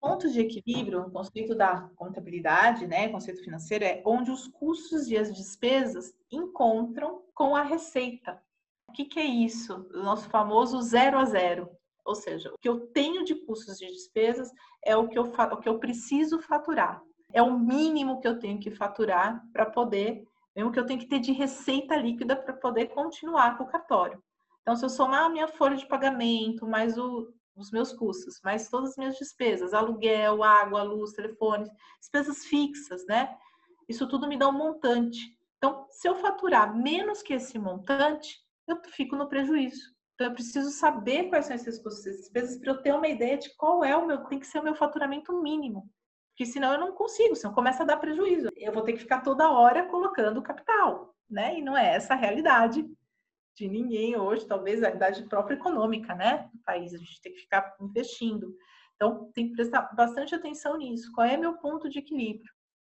Ponto de equilíbrio, o conceito da contabilidade, né, conceito financeiro, é onde os custos e as despesas encontram com a receita. O que, que é isso? O nosso famoso zero a zero. Ou seja, o que eu tenho de custos e despesas é o que eu, o que eu preciso faturar. É o mínimo que eu tenho que faturar para poder, mesmo que eu tenho que ter de receita líquida para poder continuar com o cartório. Então, se eu somar a minha folha de pagamento, mais o, os meus custos, mais todas as minhas despesas, aluguel, água, luz, telefone, despesas fixas, né? Isso tudo me dá um montante. Então, se eu faturar menos que esse montante, eu fico no prejuízo. Então, eu preciso saber quais são esses custos e despesas para eu ter uma ideia de qual é o meu, tem que ser o meu faturamento mínimo. Porque senão eu não consigo, senão começa a dar prejuízo. Eu vou ter que ficar toda hora colocando capital, né? E não é essa a realidade de ninguém hoje, talvez a idade própria econômica, né, do país, a gente tem que ficar investindo. Então, tem que prestar bastante atenção nisso. Qual é meu ponto de equilíbrio?